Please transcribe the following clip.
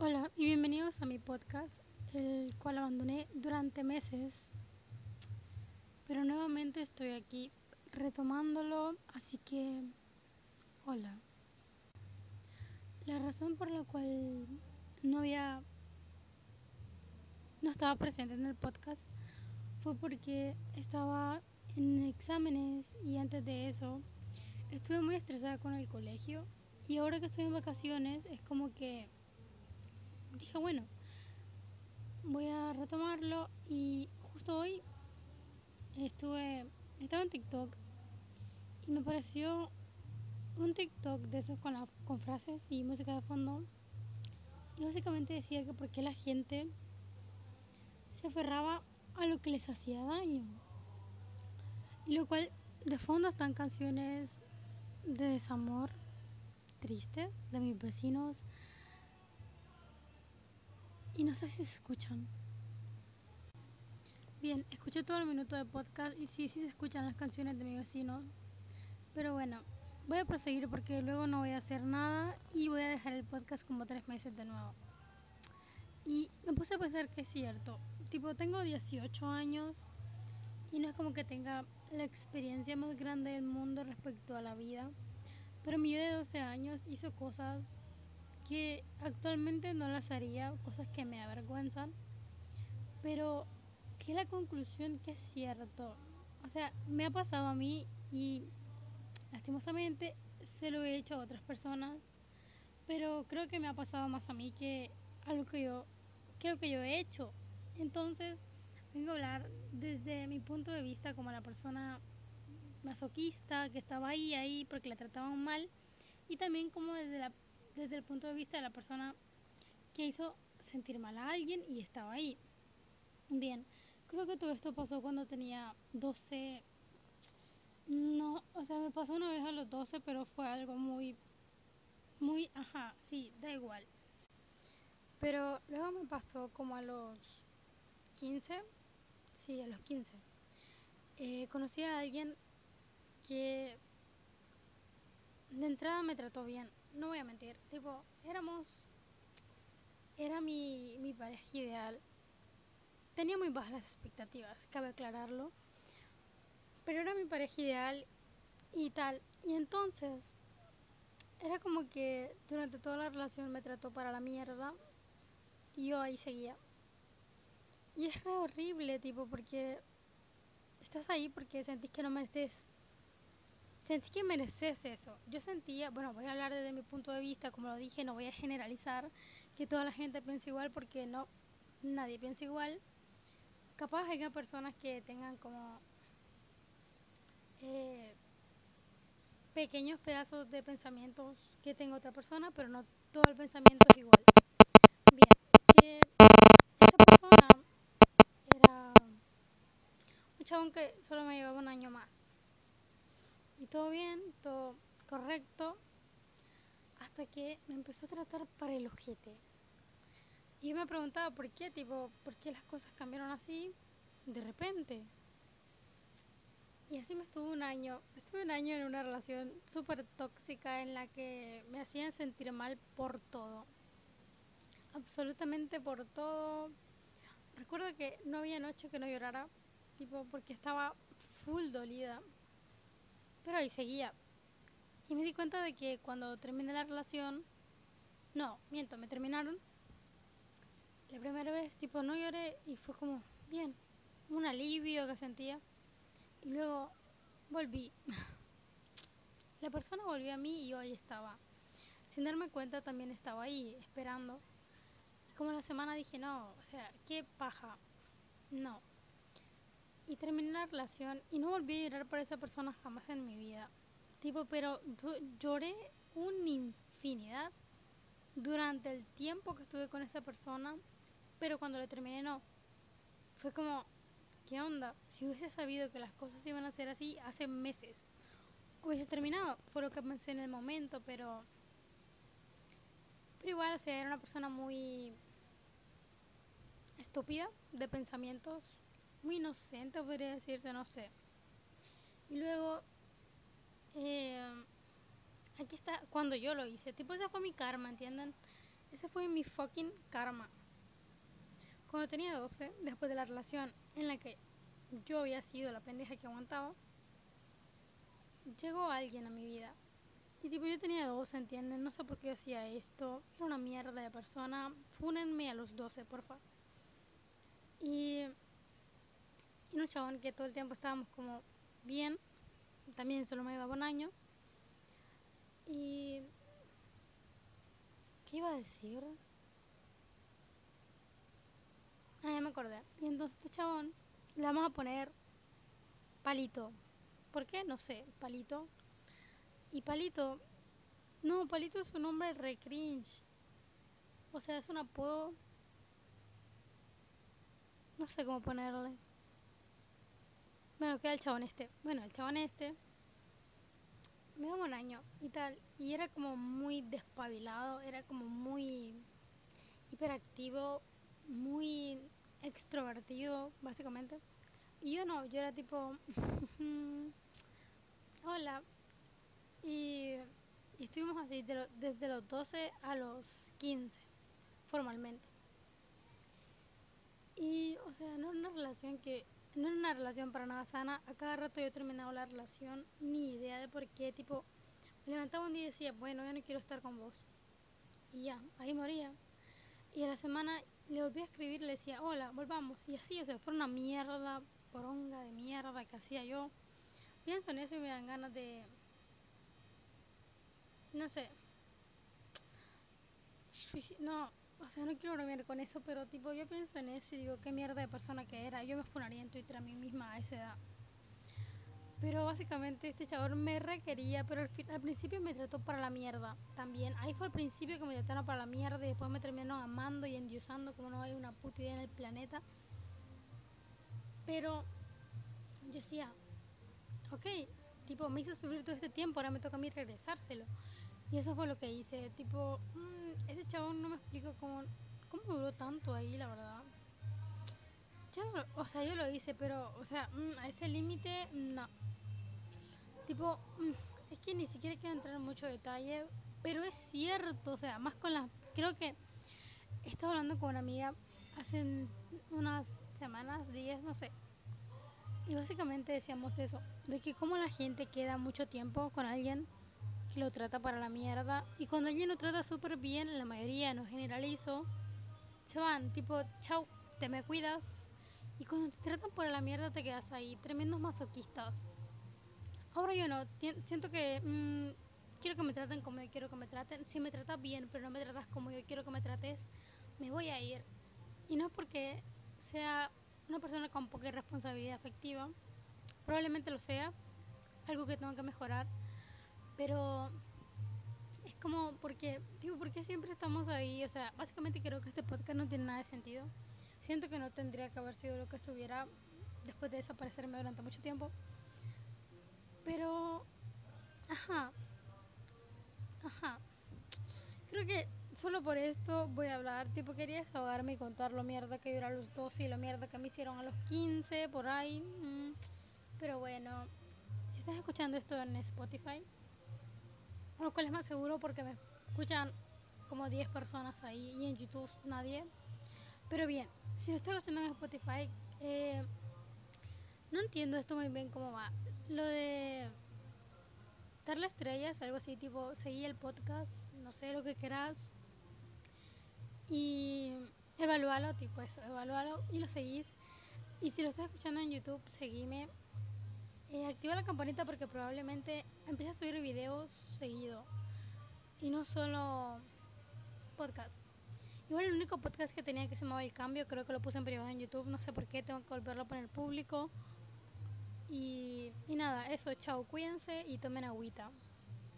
Hola y bienvenidos a mi podcast, el cual abandoné durante meses, pero nuevamente estoy aquí retomándolo, así que hola. La razón por la cual no había no estaba presente en el podcast fue porque estaba en exámenes y antes de eso estuve muy estresada con el colegio y ahora que estoy en vacaciones es como que dije, bueno, voy a retomarlo y justo hoy estuve, estaba en TikTok y me pareció un TikTok de esos con, con frases y música de fondo y básicamente decía que por qué la gente se aferraba a lo que les hacía daño. Y lo cual de fondo están canciones de desamor tristes de mis vecinos, y no sé si se escuchan. Bien, escuché todo el minuto de podcast y sí, sí se escuchan las canciones de mi vecino. Pero bueno, voy a proseguir porque luego no voy a hacer nada y voy a dejar el podcast como tres meses de nuevo. Y me puse a pensar que es cierto. Tipo, tengo 18 años y no es como que tenga la experiencia más grande del mundo respecto a la vida. Pero mi de 12 años hizo cosas que actualmente no las haría, cosas que me avergüenzan, pero que la conclusión que es cierto. O sea, me ha pasado a mí y lastimosamente se lo he hecho a otras personas, pero creo que me ha pasado más a mí que algo que yo creo que yo he hecho. Entonces, vengo a hablar desde mi punto de vista como la persona masoquista que estaba ahí, ahí porque la trataban mal, y también como desde la desde el punto de vista de la persona que hizo sentir mal a alguien y estaba ahí. Bien, creo que todo esto pasó cuando tenía 12. No, o sea, me pasó una vez a los 12, pero fue algo muy, muy, ajá, sí, da igual. Pero luego me pasó como a los 15, sí, a los 15. Eh, conocí a alguien que de entrada me trató bien, no voy a mentir, tipo, éramos, era mi, mi pareja ideal. Tenía muy bajas las expectativas, cabe aclararlo, pero era mi pareja ideal y tal. Y entonces, era como que durante toda la relación me trató para la mierda y yo ahí seguía. Y es re horrible, tipo, porque estás ahí porque sentís que no mereces sentí que mereces eso. Yo sentía, bueno, voy a hablar desde mi punto de vista, como lo dije, no voy a generalizar que toda la gente piense igual porque no, nadie piensa igual. Capaz hay personas que tengan como eh, pequeños pedazos de pensamientos que tenga otra persona, pero no todo el pensamiento es igual. Bien, que esta persona era un chabón que solo me llevaba un año más y todo bien, todo correcto, hasta que me empezó a tratar para el ojete. Y yo me preguntaba por qué, tipo, por qué las cosas cambiaron así de repente. Y así me estuve un año, estuve un año en una relación súper tóxica en la que me hacían sentir mal por todo. Absolutamente por todo. Recuerdo que no había noche que no llorara, tipo, porque estaba full dolida pero ahí seguía. Y me di cuenta de que cuando terminé la relación, no, miento, me terminaron. La primera vez, tipo, no lloré y fue como, bien, un alivio que sentía. Y luego volví. La persona volvió a mí y yo ahí estaba. Sin darme cuenta también estaba ahí, esperando. Y como la semana dije, no, o sea, qué paja. No, y terminé la relación y no volví a llorar por esa persona jamás en mi vida. Tipo, pero lloré una infinidad durante el tiempo que estuve con esa persona, pero cuando le terminé no. Fue como, ¿qué onda? Si hubiese sabido que las cosas iban a ser así hace meses, hubiese terminado. Fue lo que pensé en el momento, pero... Pero igual, o sea, era una persona muy estúpida de pensamientos muy inocente, podría decirse, no sé. Y luego, eh, aquí está, cuando yo lo hice, tipo, esa fue mi karma, ¿entienden? ese fue mi fucking karma. Cuando tenía 12, después de la relación en la que yo había sido la pendeja que aguantaba, llegó alguien a mi vida. Y tipo, yo tenía 12, ¿entienden? No sé por qué hacía esto. Era una mierda de persona. Fúnenme a los 12, porfa. Y, y chabón que todo el tiempo estábamos como bien. También solo me iba un año. Y... ¿Qué iba a decir? Ah, ya me acordé. Y entonces este chabón le vamos a poner palito. ¿Por qué? No sé, palito. Y palito, no, palito es un nombre re cringe. O sea, es un apodo. No sé cómo ponerle. Bueno, queda el chabón este. Bueno, el chabón este me daba un año y tal. Y era como muy despabilado, era como muy hiperactivo, muy extrovertido, básicamente. Y yo no, yo era tipo, hola. Y, y, estuvimos así de lo, desde los 12 a los 15, formalmente. Y, o sea, no era una relación que, no era una relación para nada sana. A cada rato yo terminaba la relación, ni idea de por qué, tipo, me levantaba un día y decía, bueno, yo no quiero estar con vos. Y ya, ahí moría. Y a la semana le volví a escribir le decía, hola, volvamos. Y así, o sea, fue una mierda, poronga de mierda que hacía yo. Pienso en eso y me dan ganas de... No sé. No, o sea, no quiero bromear con eso, pero tipo, yo pienso en eso y digo, qué mierda de persona que era. Yo me funaría en Twitter a mí misma a esa edad. Pero básicamente este chabón me requería, pero al, al, principio me trató para la mierda también. Ahí fue al principio que me trataron para la mierda y después me terminó amando y endiosando como no hay una puta idea en el planeta. Pero yo decía, ok, tipo, me hizo sufrir todo este tiempo, ahora me toca a mí regresárselo. Y eso fue lo que hice, tipo, mmm, ese chabón no me explico cómo, cómo duró tanto ahí, la verdad. Yo, o sea, yo lo hice, pero, o sea, mmm, a ese límite, no. Tipo, mmm, es que ni siquiera quiero entrar en mucho detalle, pero es cierto, o sea, más con las, creo que estaba hablando con una amiga hace unas semanas, días, no sé. Y básicamente decíamos eso, de que como la gente queda mucho tiempo con alguien lo trata para la mierda y cuando alguien lo trata súper bien, la mayoría, no generalizo, se van, tipo, chau, te me cuidas. Y cuando te tratan para la mierda te quedas ahí, tremendos masoquistas. Ahora yo no, siento que mmm, quiero que me traten como yo quiero que me traten. Si me tratas bien, pero no me tratas como yo quiero que me trates, me voy a ir. Y no es porque sea una persona con poca responsabilidad afectiva, probablemente lo sea, algo que tengo que mejorar, pero es como porque, digo, porque siempre estamos ahí, o sea, básicamente creo que este podcast no tiene nada de sentido. Siento que no tendría que haber sido lo que estuviera después de desaparecerme durante mucho tiempo. Pero, ajá, ajá. Creo que solo por esto voy a hablar. Tipo, quería desahogarme y contar lo mierda que yo era a los 12 y lo mierda que me hicieron a los 15, por ahí. Mm. Pero bueno, si estás escuchando esto en Spotify, lo cual es más seguro porque me escuchan como 10 personas ahí y en YouTube nadie. Pero bien, si lo estás escuchando en Spotify, eh, no entiendo esto muy bien cómo va. Lo de darle estrellas, algo así, tipo, seguí el podcast, no sé, lo que quieras. Y evalúalo, tipo eso, evalúalo y lo seguís. Y si lo estás escuchando en YouTube, seguime. Eh, activa la campanita porque probablemente empiece a subir videos seguido. Y no solo podcast. Igual el único podcast que tenía que se llamaba El Cambio, creo que lo puse en privado en YouTube, no sé por qué, tengo que volverlo a poner público. Y, y nada, eso, chao, cuídense y tomen agüita.